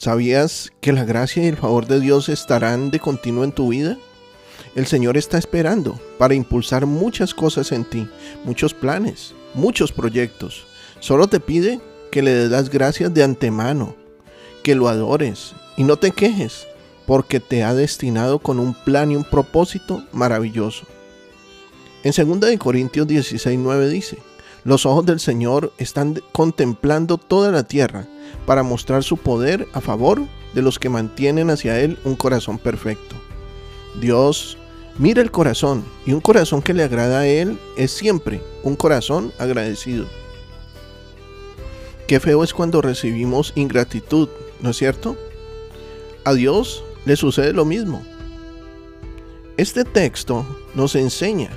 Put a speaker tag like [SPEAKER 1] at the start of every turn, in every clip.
[SPEAKER 1] ¿Sabías que la gracia y el favor de Dios estarán de continuo en tu vida? El Señor está esperando para impulsar muchas cosas en ti, muchos planes, muchos proyectos. Solo te pide que le des las gracias de antemano, que lo adores y no te quejes, porque te ha destinado con un plan y un propósito maravilloso. En 2 Corintios 16, 9 dice, los ojos del Señor están contemplando toda la tierra para mostrar su poder a favor de los que mantienen hacia Él un corazón perfecto. Dios mira el corazón y un corazón que le agrada a Él es siempre un corazón agradecido. Qué feo es cuando recibimos ingratitud, ¿no es cierto? A Dios le sucede lo mismo. Este texto nos enseña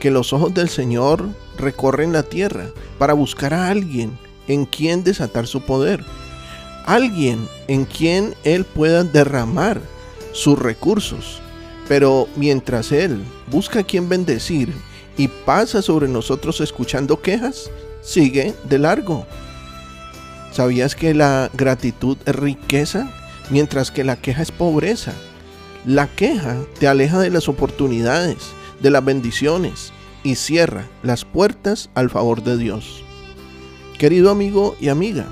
[SPEAKER 1] que los ojos del Señor recorren la tierra para buscar a alguien en quien desatar su poder, alguien en quien Él pueda derramar sus recursos. Pero mientras Él busca a quien bendecir y pasa sobre nosotros escuchando quejas, sigue de largo. ¿Sabías que la gratitud es riqueza, mientras que la queja es pobreza? La queja te aleja de las oportunidades, de las bendiciones, y cierra las puertas al favor de Dios. Querido amigo y amiga,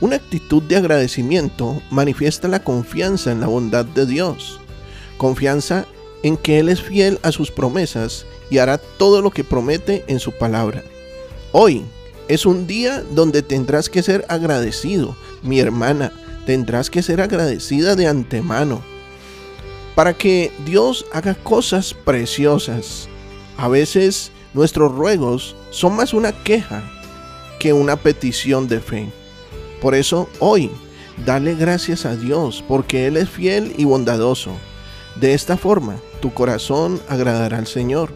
[SPEAKER 1] una actitud de agradecimiento manifiesta la confianza en la bondad de Dios, confianza en que Él es fiel a sus promesas y hará todo lo que promete en su palabra. Hoy es un día donde tendrás que ser agradecido, mi hermana, tendrás que ser agradecida de antemano, para que Dios haga cosas preciosas. A veces nuestros ruegos son más una queja que una petición de fe. Por eso hoy, dale gracias a Dios porque Él es fiel y bondadoso. De esta forma, tu corazón agradará al Señor.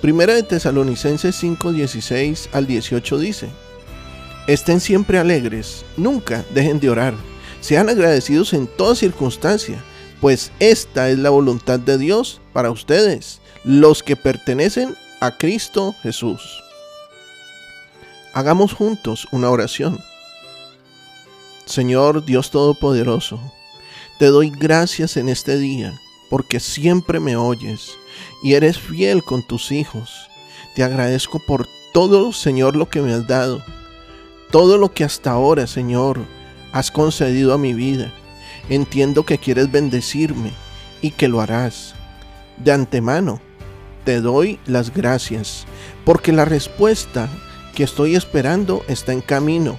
[SPEAKER 1] Primera de Tesalonicenses 5, 16 al 18 dice, Estén siempre alegres, nunca dejen de orar, sean agradecidos en toda circunstancia, pues esta es la voluntad de Dios para ustedes los que pertenecen a Cristo Jesús. Hagamos juntos una oración. Señor Dios Todopoderoso, te doy gracias en este día porque siempre me oyes y eres fiel con tus hijos. Te agradezco por todo, Señor, lo que me has dado, todo lo que hasta ahora, Señor, has concedido a mi vida. Entiendo que quieres bendecirme y que lo harás. De antemano, te doy las gracias, porque la respuesta que estoy esperando está en camino.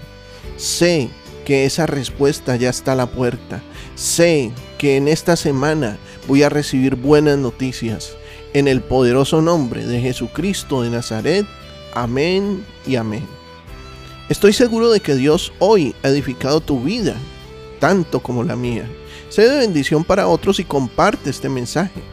[SPEAKER 1] Sé que esa respuesta ya está a la puerta. Sé que en esta semana voy a recibir buenas noticias. En el poderoso nombre de Jesucristo de Nazaret. Amén y amén. Estoy seguro de que Dios hoy ha edificado tu vida, tanto como la mía. Sé de bendición para otros y comparte este mensaje.